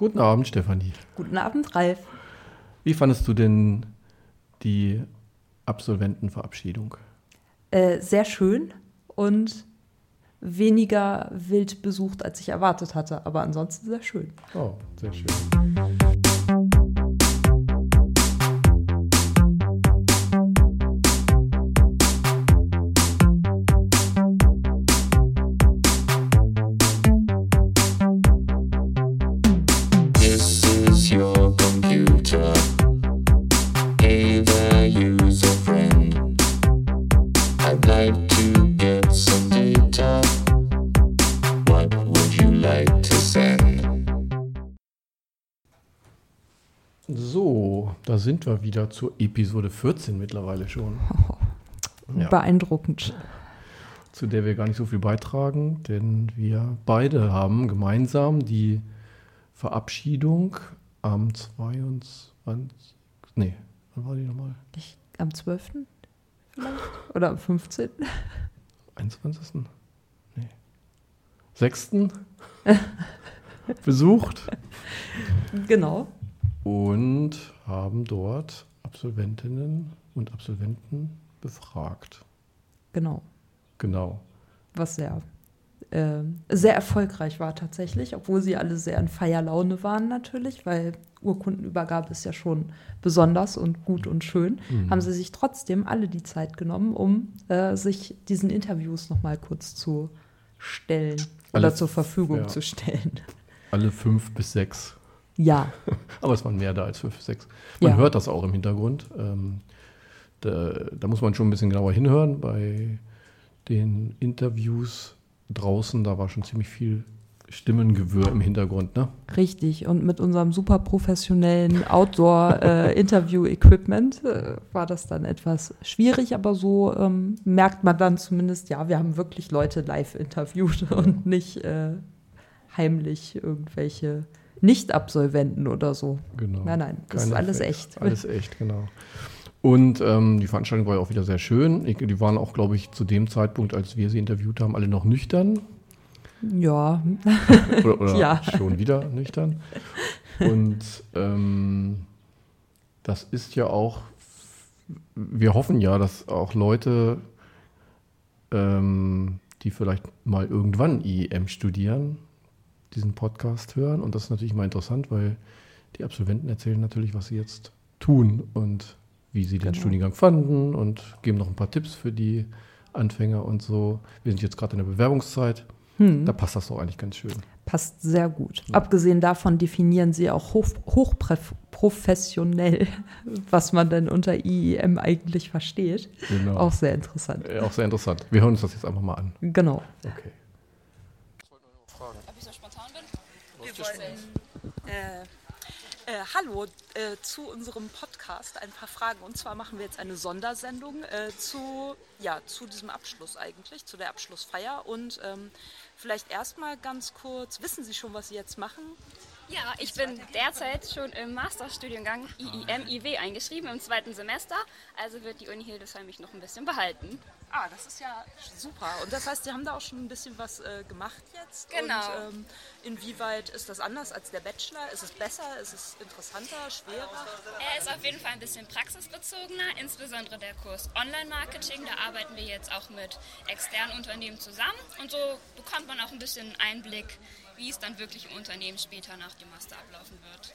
Guten Abend, Stefanie. Guten Abend, Ralf. Wie fandest du denn die Absolventenverabschiedung? Äh, sehr schön und weniger wild besucht, als ich erwartet hatte, aber ansonsten sehr schön. Oh, sehr schön. So, da sind wir wieder zur Episode 14 mittlerweile schon. Ja. Beeindruckend. Zu der wir gar nicht so viel beitragen, denn wir beide haben gemeinsam die Verabschiedung am 22. Nee, wann war die nochmal? Ich, am 12. vielleicht? Oder am 15. 21. Nee. 6. besucht Genau. Und haben dort Absolventinnen und Absolventen befragt. Genau. Genau. Was sehr, äh, sehr erfolgreich war tatsächlich, obwohl sie alle sehr in Feierlaune waren natürlich, weil Urkundenübergabe ist ja schon besonders und gut und schön, Mhm. haben sie sich trotzdem alle die Zeit genommen, um äh, sich diesen Interviews nochmal kurz zu stellen Alle oder zur Verfügung ja. zu stellen. Alle fünf bis sechs. Ja, Aber es waren mehr da als fünf sechs. Man Ja. hört das auch im Hintergrund. Ähm, da, da muss man schon ein bisschen genauer hinhören. Bei den Interviews draußen, da war schon ziemlich viel Stimmengewirr im Hintergrund. Ne? Richtig. Und mit unserem super professionellen Outdoor-Interview-Equipment äh, war das dann etwas schwierig, aber so ähm, merkt man dann zumindest, ja, wir haben wirklich Leute live interviewt und nicht äh, heimlich irgendwelche Nicht-Absolventen oder so. Genau. Nein, nein, das ist Keine alles Fakes. echt. Alles echt, genau. Und ähm, die Veranstaltung war ja auch wieder sehr schön. Ich, die waren auch, glaube ich, zu dem Zeitpunkt, als wir sie interviewt haben, alle noch nüchtern. Ja, Oder, oder Ja. schon wieder nüchtern. Und ähm, das ist ja auch, wir hoffen ja, dass auch Leute, ähm, die vielleicht mal irgendwann IEM studieren, diesen Podcast hören. Und das ist natürlich mal interessant, weil die Absolventen erzählen natürlich, was sie jetzt tun und wie sie den Genau. Studiengang fanden und geben noch ein paar Tipps für die Anfänger und so. Wir sind jetzt gerade in der Bewerbungszeit. hm, Da passt das doch eigentlich ganz schön. passt sehr gut. Abgesehen davon definieren sie auch hoch, hochprofessionell, was man denn unter IEM eigentlich versteht. Genau. Auch sehr interessant. Auch sehr interessant. Wir hören uns das jetzt einfach mal an. Genau. Okay. Ob ich so spontan bin? Äh, äh, hallo äh, zu unserem Podcast ein paar Fragen. Und zwar machen wir jetzt eine Sondersendung äh, zu, ja, zu diesem Abschluss eigentlich, zu der Abschlussfeier. Und ähm, vielleicht erstmal ganz kurz, wissen Sie schon, was Sie jetzt machen? Ja, ich bin derzeit schon im Masterstudiengang IIM IW eingeschrieben im zweiten Semester. Also wird die Uni Hildesheim mich noch ein bisschen behalten. Ah, das ist ja super. Und das heißt, Sie haben da auch schon ein bisschen was äh, gemacht jetzt? Genau. Und ähm, inwieweit ist das anders als der Bachelor? Ist es besser? Ist es interessanter? Schwerer? Er ist auf jeden Fall ein bisschen praxisbezogener, insbesondere der Kurs Online-Marketing. Da arbeiten wir jetzt auch mit externen Unternehmen zusammen und so bekommt man auch ein bisschen Einblick, wie es dann wirklich im Unternehmen später nach dem Master ablaufen wird.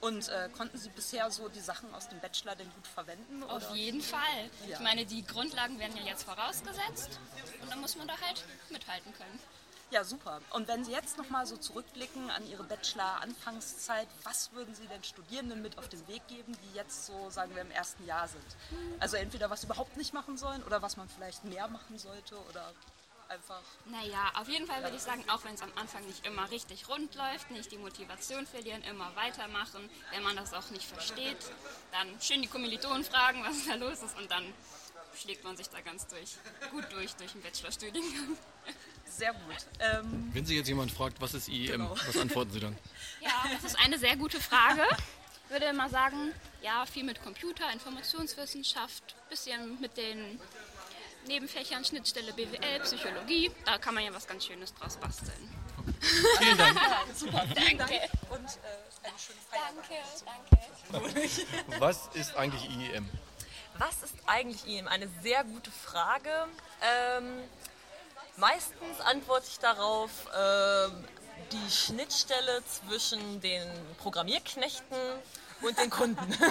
Und äh, konnten Sie bisher so die Sachen aus dem Bachelor denn gut verwenden? Auf oder? jeden Fall. Ja. Ich meine, die Grundlagen werden ja jetzt vorausgesetzt und dann muss man da halt mithalten können. Ja, super. Und wenn Sie jetzt nochmal so zurückblicken an Ihre Bachelor-Anfangszeit, was würden Sie den Studierenden mit auf den Weg geben, die jetzt so, sagen wir, im ersten Jahr sind? Also entweder was überhaupt nicht machen sollen oder was man vielleicht mehr machen sollte oder einfach. Naja, auf jeden Fall würde ich sagen, auch wenn es am Anfang nicht immer richtig rund läuft, nicht die Motivation verlieren, immer weitermachen. Wenn man das auch nicht versteht, dann schön die Kommilitonen fragen, was da los ist und dann schlägt man sich da ganz durch, gut durch, durch den Bachelorstudiengang. Sehr gut. Ähm, Wenn Sie jetzt jemand fragt, was ist IEM, Genau. was antworten Sie dann? Ja, das ist eine sehr gute Frage. Ich würde mal sagen, ja, viel mit Computer, Informationswissenschaft, bisschen mit den Nebenfächern, Schnittstelle BWL, Psychologie. Da kann man ja was ganz Schönes draus basteln. Vielen Dank. Super, vielen Dank und äh, eine schöne Feierabend. danke. Was ist eigentlich IEM? Was ist eigentlich ihm? Eine sehr gute Frage. Ähm, meistens antworte ich darauf ähm, die Schnittstelle zwischen den Programmierknechten und den Kunden.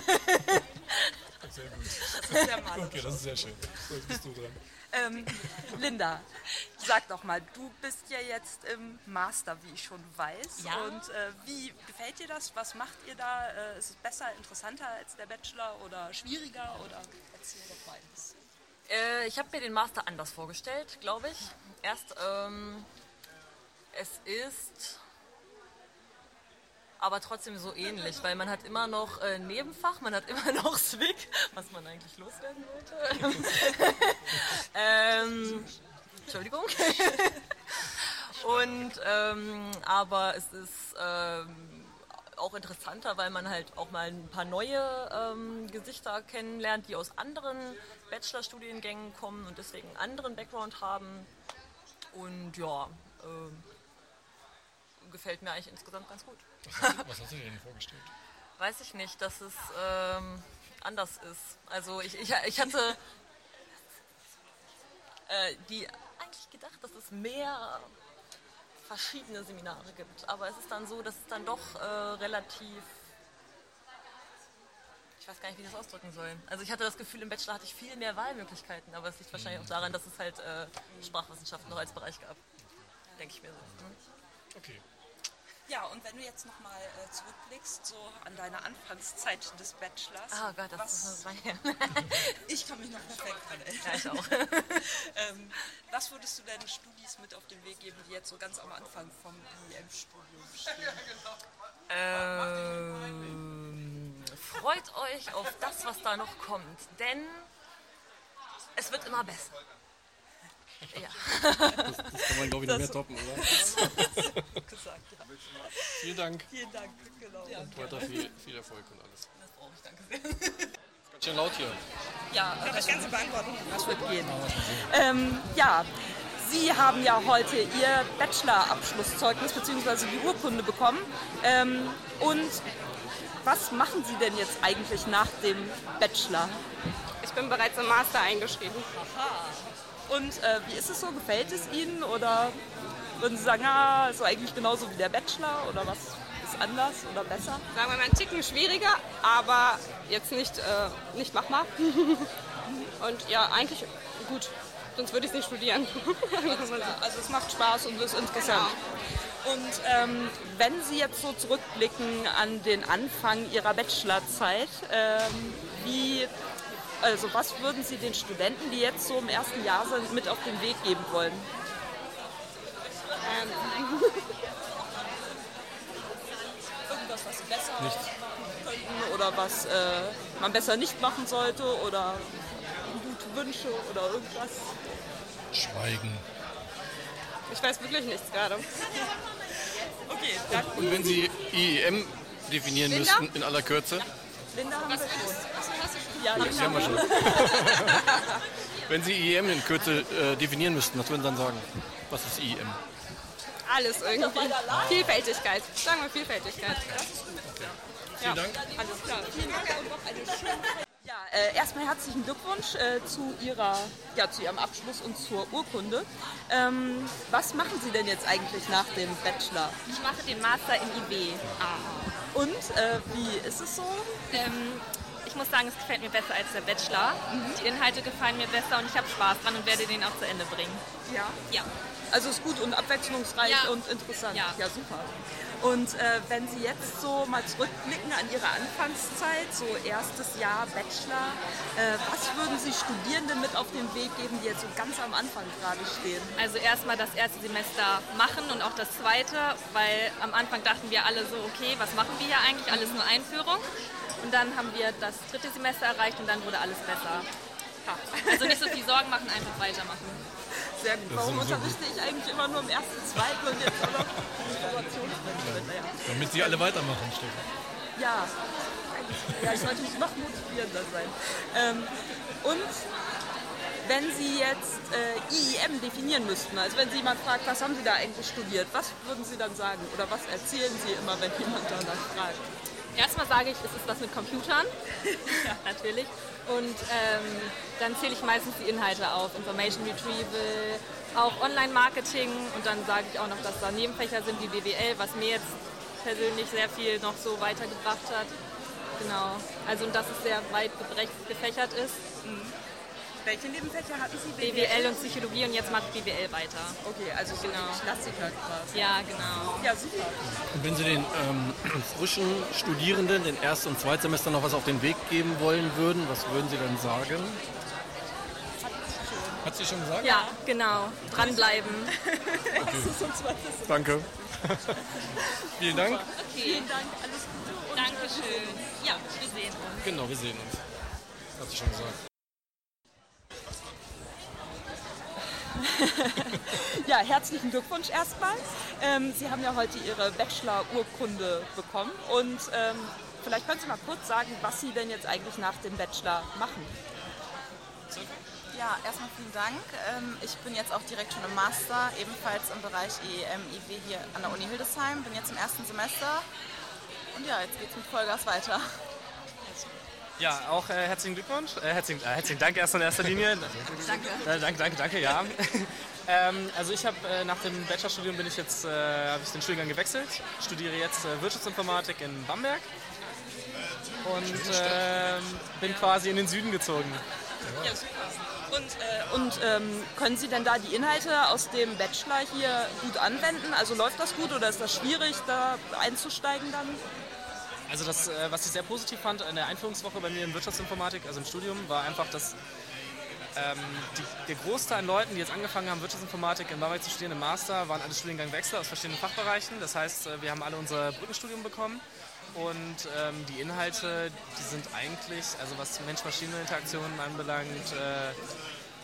Okay, das ist sehr schön. So, jetzt bist du dran. Ähm, Linda, sag doch mal, du bist ja jetzt im Master, wie ich schon weiß. Ja. Und äh, wie gefällt dir das? Was macht ihr da? Äh, ist es besser, interessanter als der Bachelor oder schwieriger? Oder erzähl doch mal ein bisschen. Äh, ich habe mir den Master anders vorgestellt, glaube ich. Erst, ähm, es ist aber trotzdem so ähnlich, weil man hat immer noch äh, Nebenfach, man hat immer noch SWIG, was man eigentlich loswerden wollte. ähm, Entschuldigung. Und ähm, aber es ist ähm, auch interessanter, weil man halt auch mal ein paar neue ähm, Gesichter kennenlernt, die aus anderen Bachelorstudiengängen kommen und deswegen einen anderen Background haben. Und ja, ähm, gefällt mir eigentlich insgesamt ganz gut. Was hast, du, was hast du dir denn vorgestellt? Weiß ich nicht, dass es ähm, anders ist. Also ich, ich, ich hatte äh, die eigentlich gedacht, dass es mehr verschiedene Seminare gibt. Aber es ist dann so, dass es dann doch äh, relativ ich weiß gar nicht, wie ich das ausdrücken soll. Also ich hatte das Gefühl, im Bachelor hatte ich viel mehr Wahlmöglichkeiten, aber es liegt wahrscheinlich auch daran, dass es halt äh, Sprachwissenschaften noch als Bereich gab. Denke ich mir so. Hm? Okay. Ja, und wenn du jetzt nochmal äh, zurückblickst, so an deine Anfangszeit des Bachelors. Ah Gott, das was, ist her. Ich kann mich noch perfekt dran erinnern. Ja, ich auch. ähm, was würdest du deinen Studis mit auf den Weg geben, die jetzt so ganz am Anfang vom IEM-Studium stehen? Ähm, freut euch auf das, was da noch kommt, denn es wird immer besser. Ja. Das kann man, glaube ich, nicht mehr toppen, oder? Gesagt, ja. Vielen Dank. Vielen Dank, genau. Und weiter viel, viel Erfolg und alles. Das brauche ich, danke sehr. Ganz schön laut hier. Ja, das Ganze beantworten. Das wird gehen. Ähm, ja, Sie haben ja heute Ihr Bachelor-Abschlusszeugnis bzw. die Urkunde bekommen. Ähm, und was machen Sie denn jetzt eigentlich nach dem Bachelor? Ich bin bereits im Master eingeschrieben. Und äh, wie ist es so? Gefällt es Ihnen? Oder würden Sie sagen, ah, ist so eigentlich genauso wie der Bachelor? Oder was ist anders oder besser? Sagen wir mal einen Ticken schwieriger, aber jetzt nicht, äh, nicht machbar. Und ja, eigentlich gut. Sonst würde ich es nicht studieren. Also es macht Spaß und ist interessant. Und ähm, wenn Sie jetzt so zurückblicken an den Anfang Ihrer Bachelorzeit, ähm, wie, also was würden Sie den Studenten, die jetzt so im ersten Jahr sind, mit auf den Weg geben wollen? Ähm, Irgendwas, was Sie besser machen könnten oder was äh, man besser nicht machen sollte oder gute Wünsche oder irgendwas? Schweigen. ich weiß wirklich nichts gerade. Okay, dann Und wenn Sie IEM definieren Linda? müssten in aller Kürze, Linda haben wir schon. Ja, das haben wir schon. wenn Sie IEM in Kürze äh, definieren müssten, was würden Sie dann sagen? Was ist IEM? Alles irgendwie. Vielfältigkeit. Sagen wir Vielfältigkeit. Vielen Dank. Alles klar. Vielen Dank und noch eine schöne Ja, äh, erstmal herzlichen Glückwunsch äh, zu, ihrer, ja, zu Ihrem Abschluss und zur Urkunde. Ähm, was machen Sie denn jetzt eigentlich nach dem Bachelor? Ich mache den Master in IW. Und äh, wie ist es so? Ähm, ich muss sagen, es gefällt mir besser als der Bachelor. Die Inhalte gefallen mir besser und ich habe Spaß dran und werde den auch zu Ende bringen. Ja. Ja. Also ist gut und abwechslungsreich Ja. und interessant. Ja. super. Und äh, wenn Sie jetzt so mal zurückblicken an Ihre Anfangszeit, so erstes Jahr Bachelor, äh, was würden Sie Studierenden mit auf den Weg geben, die jetzt so ganz am Anfang gerade stehen? Also erstmal das erste Semester machen und auch das zweite, weil am Anfang dachten wir alle so, okay, was machen wir hier eigentlich? Alles nur Einführung. Und dann haben wir das dritte Semester erreicht und dann wurde alles besser. Ja. Also nicht so viel Sorgen machen, einfach weitermachen. Sehr gut. Warum unterrichte ich eigentlich immer nur im ersten, zweiten und jetzt auch noch Informationsmanagement? Naja. Damit Sie alle weitermachen, Stefan. Ja, ja, ich sollte mich noch motivierender sein. Ähm, und wenn Sie jetzt äh, IEM definieren müssten, also wenn Sie jemand fragt, was haben Sie da eigentlich studiert, was würden Sie dann sagen? Oder was erzählen Sie immer, wenn jemand danach fragt? Erstmal sage ich, es ist was mit Computern. ja, natürlich. Und ähm, dann zähle ich meistens die Inhalte auf. Information Retrieval, auch Online-Marketing. Und dann sage ich auch noch, dass da Nebenfächer sind wie BWL, was mir jetzt persönlich sehr viel noch so weitergebracht hat. Genau. Also und dass es sehr weit gefächert ist. Welche Nebenfächer hatten Sie? BWL und Psychologie und jetzt mache ich BWL weiter. Okay, also so Genau. die Klassiker quasi. Ja, genau. Ja, super. Und wenn Sie den ähm, frischen Studierenden, den Erst- und Zweitsemester noch was auf den Weg geben wollen würden, was würden Sie dann sagen? Hat sie schon gesagt? Ja, genau. Dranbleiben. Danke. Vielen Dank. Vielen Dank, alles Gute. Dankeschön. Ja, wir sehen uns. Genau, wir sehen uns. Hat sie schon gesagt. Ja, herzlichen Glückwunsch erstmal. Ähm, Sie haben ja heute Ihre Bachelor-Urkunde bekommen und ähm, vielleicht können Sie mal kurz sagen, was Sie denn jetzt eigentlich nach dem Bachelor machen. Ja, erstmal vielen Dank. Ähm, Ich bin jetzt auch direkt schon im Master, ebenfalls im Bereich EEM, IW hier an der Uni Hildesheim. Bin jetzt im ersten Semester. Und ja, jetzt geht's mit Vollgas weiter. Ja, auch äh, herzlichen Glückwunsch. Äh, herzlichen, äh, herzlichen Dank erst in erster Linie. Danke. Äh, danke, danke, danke, ja. ähm, also ich habe äh, nach dem Bachelorstudium bin ich jetzt, äh, habe ich den Studiengang gewechselt, studiere jetzt Wirtschaftsinformatik in Bamberg und ähm, bin quasi in den Süden gezogen. Ja, super. Und, und ähm, können Sie denn da die Inhalte aus dem Bachelor hier gut anwenden? Also läuft das gut oder ist das schwierig, da einzusteigen dann? Also das, äh, was ich sehr positiv fand in der Einführungswoche bei mir in Wirtschaftsinformatik, also im Studium, war einfach, dass ähm, die, der Großteil an Leuten, die jetzt angefangen haben, Wirtschaftsinformatik in Bamberg zu studieren, im Master, waren alle Studiengangwechsler aus verschiedenen Fachbereichen. Das heißt, äh, wir haben alle unser Brückenstudium bekommen und ähm, die Inhalte, die sind eigentlich, also was Mensch-Maschinen-Interaktionen anbelangt, äh,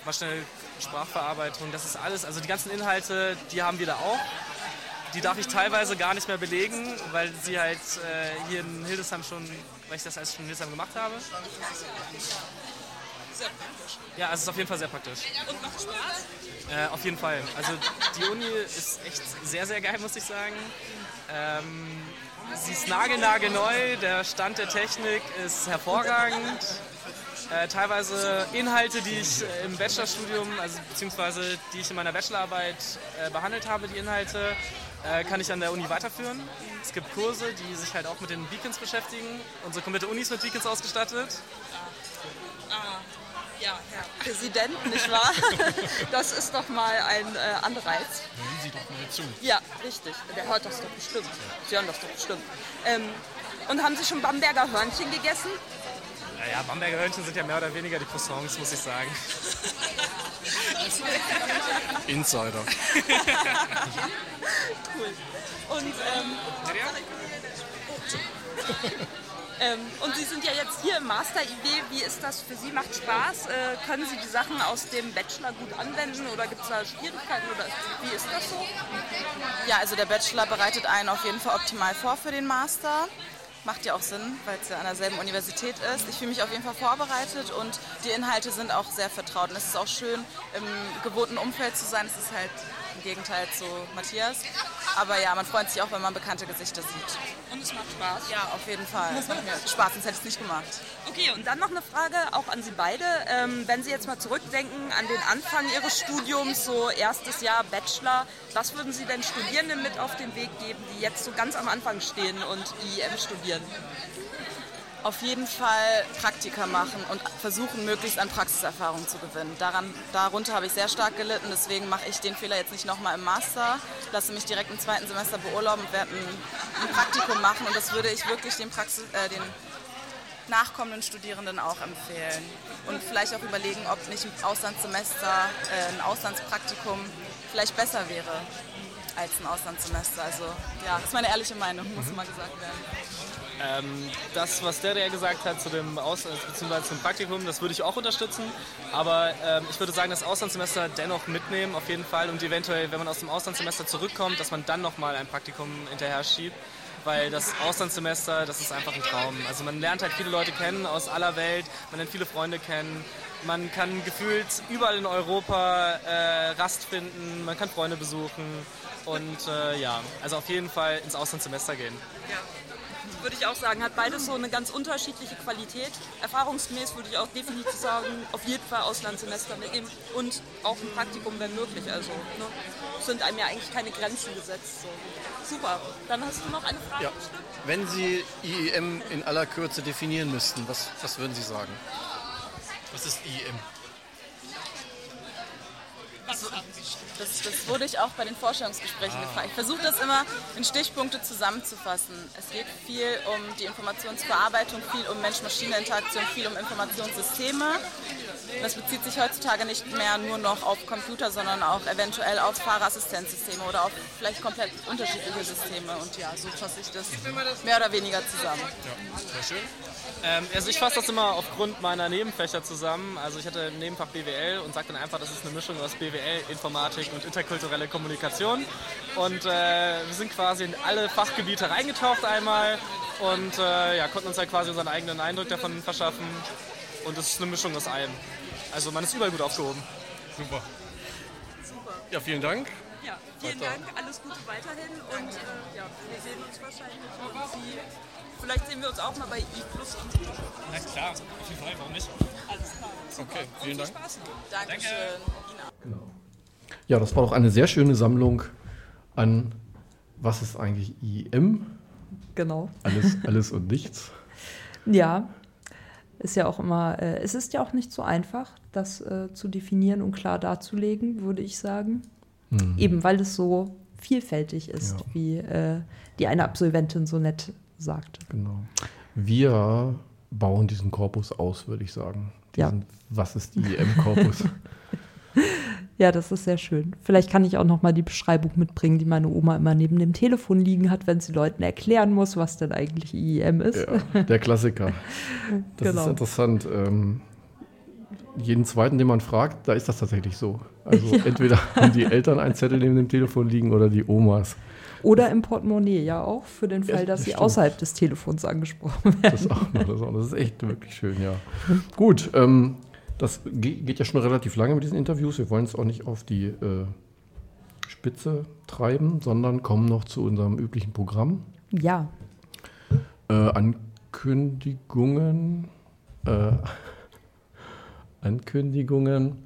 maschinelle Sprachverarbeitung, das ist alles, also die ganzen Inhalte, die haben wir da auch. Die darf ich teilweise gar nicht mehr belegen, weil sie halt äh, hier in Hildesheim schon, weil ich das alles schon in Hildesheim gemacht habe. Ja, also es ist auf jeden Fall sehr praktisch. Und macht Spaß? Auf jeden Fall. Also die Uni ist echt sehr, sehr geil, muss ich sagen. Ähm, sie ist nagelnagelneu, der Stand der Technik ist hervorragend. Äh, teilweise Inhalte, die ich äh, im Bachelorstudium, also beziehungsweise die ich in meiner Bachelorarbeit äh, behandelt habe, die Inhalte, äh, kann ich an der Uni weiterführen. Es gibt Kurse, die sich halt auch mit den Beacons beschäftigen. Unsere komplette Uni ist mit Beacons ausgestattet. Ah, ja, Herr Präsident, nicht wahr? Das ist doch mal ein äh, Anreiz. Hören Sie doch mal zu. Ja, richtig. Der hört das doch bestimmt. Sie hören das doch bestimmt. Ähm, und haben Sie schon Bamberger Hörnchen gegessen? Naja, Bamberger Hörnchen sind ja mehr oder weniger die Croissants, muss ich sagen. Insider. cool. Und, ähm, ähm, und Sie sind ja jetzt hier im Master-IW. Wie ist das für Sie? Macht Spaß? Äh, können Sie die Sachen aus dem Bachelor gut anwenden oder gibt es da Schwierigkeiten? Oder wie ist das so? Ja, also der Bachelor bereitet einen auf jeden Fall optimal vor für den Master. Macht ja auch Sinn, weil es ja an derselben Universität ist. Ich fühle mich auf jeden Fall vorbereitet und die Inhalte sind auch sehr vertraut. Und es ist auch schön, im gewohnten Umfeld zu sein. Es ist halt im Gegenteil zu Matthias. Aber ja, man freut sich auch, wenn man bekannte Gesichter sieht. Und es macht Spaß? Ja, auf jeden Fall. Es macht mir Spaß, sonst hätte ich es nicht gemacht. Okay, und dann noch eine Frage auch an Sie beide. Ähm, wenn Sie jetzt mal zurückdenken an den Anfang Ihres Studiums, so erstes Jahr Bachelor, was würden Sie denn Studierenden mit auf den Weg geben, die jetzt so ganz am Anfang stehen und IEM studieren? Auf jeden Fall Praktika machen und versuchen, möglichst an Praxiserfahrung zu gewinnen. Daran, darunter habe ich sehr stark gelitten, deswegen mache ich den Fehler jetzt nicht nochmal im Master, lasse mich direkt im zweiten Semester beurlauben und werde ein, ein Praktikum machen und das würde ich wirklich den, Praxis, äh, den nachkommenden Studierenden auch empfehlen. Und vielleicht auch überlegen, ob nicht ein Auslandssemester, äh, ein Auslandspraktikum vielleicht besser wäre als ein Auslandssemester. Also ja, das ist meine ehrliche Meinung, muss mal gesagt werden. Ähm, das, was der, der gesagt hat zu dem Aus beziehungsweise zum Praktikum, das würde ich auch unterstützen. Aber ähm, ich würde sagen, das Auslandssemester dennoch mitnehmen, auf jeden Fall. Und eventuell, wenn man aus dem Auslandssemester zurückkommt, dass man dann nochmal ein Praktikum hinterher schiebt. weil das Auslandssemester, das ist einfach ein Traum. Also man lernt halt viele Leute kennen aus aller Welt, man lernt viele Freunde kennen, man kann gefühlt überall in Europa äh, Rast finden, man kann Freunde besuchen und äh, ja, also auf jeden Fall ins Auslandssemester gehen. Ja. Würde ich auch sagen, hat beides so eine ganz unterschiedliche Qualität. Erfahrungsgemäß würde ich auch definitiv sagen, auf jeden Fall Auslandssemester mitnehmen und auch ein Praktikum, wenn möglich. Also ne, sind einem ja eigentlich keine Grenzen gesetzt. So. Super. Dann hast du noch eine Frage Ja. Wenn Sie IEM in aller Kürze definieren müssten, was, was würden Sie sagen? Was ist IEM? Das, das wurde ich auch bei den Vorstellungsgesprächen gefragt. Ich versuche das immer in Stichpunkte zusammenzufassen. Es geht viel um die Informationsverarbeitung, viel um Mensch-Maschine-Interaktion, viel um Informationssysteme. Das bezieht sich heutzutage nicht mehr nur noch auf Computer, sondern auch eventuell auf Fahrerassistenzsysteme oder auf vielleicht komplett unterschiedliche Systeme. Und ja, so fasse ich das mehr oder weniger zusammen. Ja, sehr schön. Ähm, also ich fasse das immer aufgrund meiner Nebenfächer zusammen. Also ich hatte im Nebenfach BWL und sage dann einfach, das ist eine Mischung aus BWL, Informatik und interkulturelle Kommunikation. Und äh, wir sind quasi in alle Fachgebiete reingetaucht einmal und äh, ja, konnten uns halt quasi unseren eigenen Eindruck davon verschaffen. Und es ist eine Mischung aus allem. Also man ist überall gut aufgehoben. Super. Ja, vielen Dank. Ja, vielen Weiter. Dank, alles Gute weiterhin und äh, ja, wir sehen uns wahrscheinlich und Sie, vielleicht sehen wir uns auch mal bei I Plus und Na klar, auf jeden Fall, warum nicht? Alles klar. Okay, vielen Dank. Dankeschön. Ja, das war doch eine sehr schöne Sammlung an, was ist eigentlich IEM? Genau. Alles, alles und nichts. Ja, ist ja auch immer, äh, es ist ja auch nicht so einfach, das äh, zu definieren und klar darzulegen, würde ich sagen. Mhm. Eben weil es so vielfältig ist, Ja. wie äh, die eine Absolventin so nett sagte. Genau. Wir bauen diesen Korpus aus, würde ich sagen. Ja. Diesen, Was ist IEM-Korpus? Ja, das ist sehr schön. Vielleicht kann ich auch noch mal die Beschreibung mitbringen, die meine Oma immer neben dem Telefon liegen hat, wenn sie Leuten erklären muss, was denn eigentlich IEM ist. ja, der Klassiker. Das Genau. ist interessant. Ähm, jeden zweiten, den man fragt, da ist das tatsächlich so. Also Ja. entweder haben die Eltern einen Zettel neben dem Telefon liegen oder die Omas. Oder im Portemonnaie, ja auch, für den Ja, Fall, dass das sie stimmt. außerhalb des Telefons angesprochen werden. Das auch noch. Das, auch, das ist echt wirklich schön, ja. Gut, ähm, das ge- geht ja schon relativ lange mit diesen Interviews. Wir wollen es auch nicht auf die äh, Spitze treiben, sondern kommen noch zu unserem üblichen Programm. Ja, Äh, Ankündigungen. Äh, Ankündigungen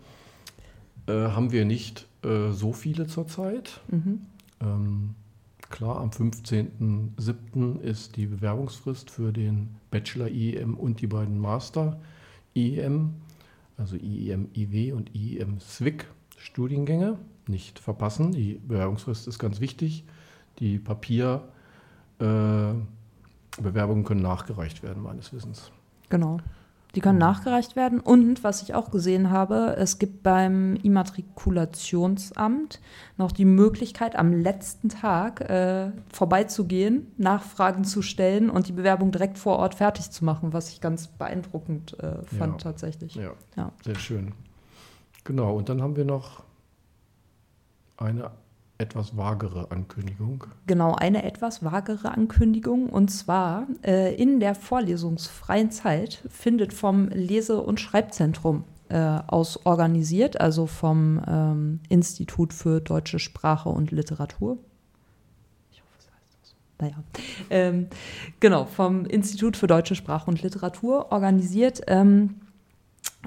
äh, haben wir nicht äh, so viele zurzeit. Mhm. Ähm, klar, am 15.07. ist die Bewerbungsfrist für den Bachelor IEM und die beiden Master IEM, also IEM IW und IEM SWIC Studiengänge. Nicht verpassen, die Bewerbungsfrist ist ganz wichtig. Die Papier äh, können nachgereicht werden, meines Wissens. Genau. Die können nachgereicht werden. Und was ich auch gesehen habe, es gibt beim Immatrikulationsamt noch die Möglichkeit, am letzten Tag äh, vorbeizugehen, Nachfragen zu stellen und die Bewerbung direkt vor Ort fertig zu machen, was ich ganz beeindruckend äh, fand Ja. tatsächlich. Ja, Ja. sehr schön. Genau, und dann haben wir noch eine etwas vagere Ankündigung. Genau, eine etwas vagere Ankündigung. Und zwar äh, in der vorlesungsfreien Zeit findet vom Lese- und Schreibzentrum äh, aus organisiert, also vom ähm, Institut für deutsche Sprache und Literatur. Ich hoffe, es heißt das. Naja, ähm, genau, vom Institut für deutsche Sprache und Literatur organisiert ähm,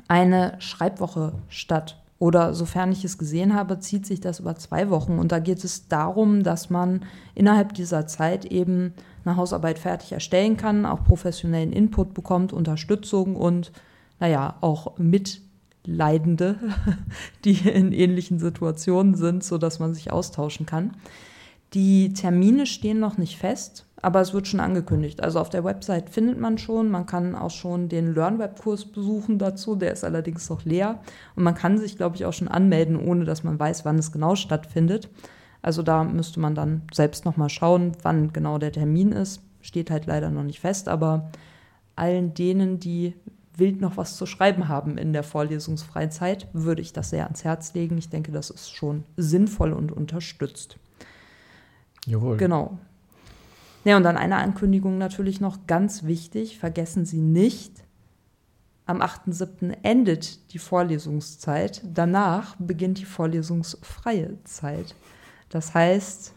eine Schreibwoche statt. Oder sofern ich es gesehen habe, zieht sich das über zwei Wochen. Und da geht es darum, dass man innerhalb dieser Zeit eben eine Hausarbeit fertig erstellen kann, auch professionellen Input bekommt, Unterstützung und, naja, auch Mitleidende, die in ähnlichen Situationen sind, sodass man sich austauschen kann. Die Termine stehen noch nicht fest, aber es wird schon angekündigt. Also auf der Website findet man schon, man kann auch schon den LearnWeb-Kurs besuchen dazu, der ist allerdings noch leer. Und man kann sich, glaube ich, auch schon anmelden, ohne dass man weiß, wann es genau stattfindet. Also da müsste man dann selbst nochmal schauen, wann genau der Termin ist. Steht halt leider noch nicht fest, aber allen denen, die wild noch was zu schreiben haben in der vorlesungsfreien Zeit, würde ich das sehr ans Herz legen. Ich denke, das ist schon sinnvoll und unterstützt. Jawohl. Genau. Ja, und dann eine Ankündigung natürlich noch ganz wichtig. Vergessen Sie nicht, am 8.7. endet die Vorlesungszeit. Danach beginnt die vorlesungsfreie Zeit. Das heißt,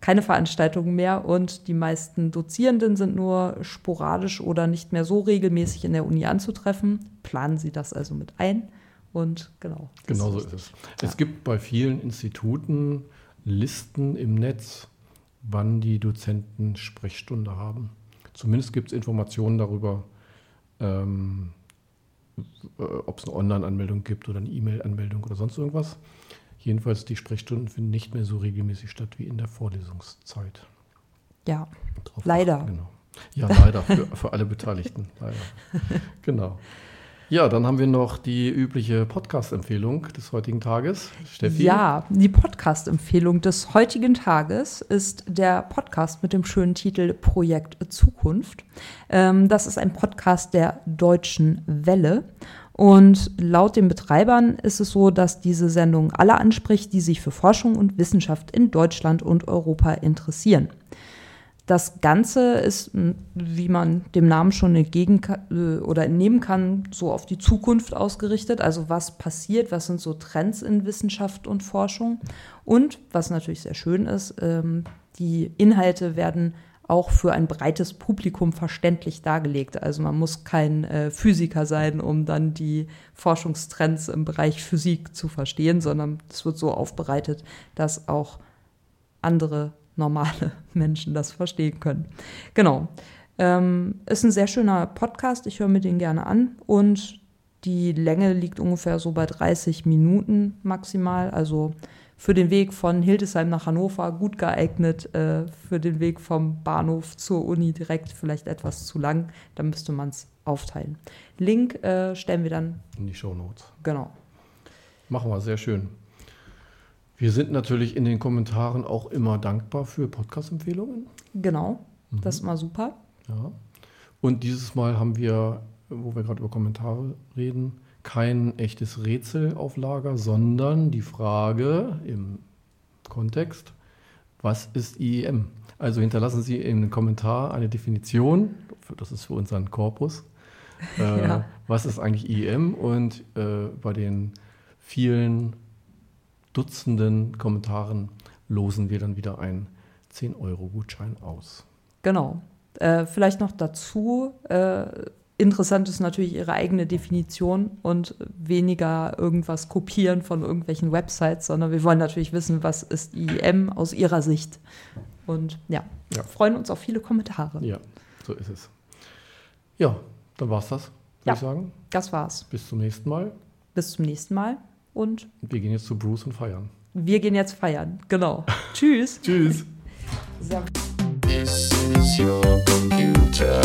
keine Veranstaltungen mehr und die meisten Dozierenden sind nur sporadisch oder nicht mehr so regelmäßig in der Uni anzutreffen. Planen Sie das also mit ein und genau. Genau so ist es. Es gibt bei vielen Instituten Listen im Netz, wann die Dozenten Sprechstunde haben. Zumindest gibt es Informationen darüber, ähm, äh, ob es eine Online-Anmeldung gibt oder eine E-Mail-Anmeldung oder sonst irgendwas. Jedenfalls, die Sprechstunden finden nicht mehr so regelmäßig statt wie in der Vorlesungszeit. Ja, Drauf leider. achten, Genau. Ja, leider, für, für alle Beteiligten. Leider. Genau. Ja, dann haben wir noch die übliche Podcast-Empfehlung des heutigen Tages. Steffi? Ja, die Podcast-Empfehlung des heutigen Tages ist der Podcast mit dem schönen Titel Projekt Zukunft. Ähm, das ist ein Podcast der Deutschen Welle. Und laut den Betreibern ist es so, dass diese Sendung alle anspricht, die sich für Forschung und Wissenschaft in Deutschland und Europa interessieren. Das Ganze ist, wie man dem Namen schon entgegen äh, oder entnehmen kann, so auf die Zukunft ausgerichtet. Also was passiert, was sind so Trends in Wissenschaft und Forschung. Und was natürlich sehr schön ist, ähm, die Inhalte werden auch für ein breites Publikum verständlich dargelegt. Also man muss kein äh, Physiker sein, um dann die Forschungstrends im Bereich Physik zu verstehen, sondern es wird so aufbereitet, dass auch andere normale Menschen das verstehen können. Genau. Ähm, ist ein sehr schöner Podcast. Ich höre mir den gerne an. Und die Länge liegt ungefähr so bei 30 Minuten maximal. Also für den Weg von Hildesheim nach Hannover gut geeignet. Äh, für den Weg vom Bahnhof zur Uni direkt vielleicht etwas zu lang. Da müsste man es aufteilen. Link äh, stellen wir dann. In die Shownotes. Genau. Machen wir, sehr schön. Wir sind natürlich in den Kommentaren auch immer dankbar für Podcast-Empfehlungen. Genau. Das ist mal super. Ja. Und dieses Mal haben wir, wo wir gerade über Kommentare reden, kein echtes Rätsel auf Lager, sondern die Frage im Kontext, was ist IEM? Also hinterlassen Sie in den Kommentar eine Definition, das ist für unseren Korpus, äh, Ja. was ist eigentlich IEM und äh, bei den vielen Dutzenden Kommentaren losen wir dann wieder einen 10-Euro-Gutschein aus. Genau. Äh, vielleicht noch dazu. Äh, interessant ist natürlich ihre eigene Definition und weniger irgendwas kopieren von irgendwelchen Websites, sondern wir wollen natürlich wissen, was ist IEM aus ihrer Sicht. Und ja, Ja. freuen uns auf viele Kommentare. Ja, so ist es. Ja, dann war's das, würde Ja. ich sagen. Das war's. Bis zum nächsten Mal. Bis zum nächsten Mal und. Wir gehen jetzt zu Bruce und feiern. Wir gehen jetzt feiern, genau. Tschüss. Tschüss. So. This is your computer.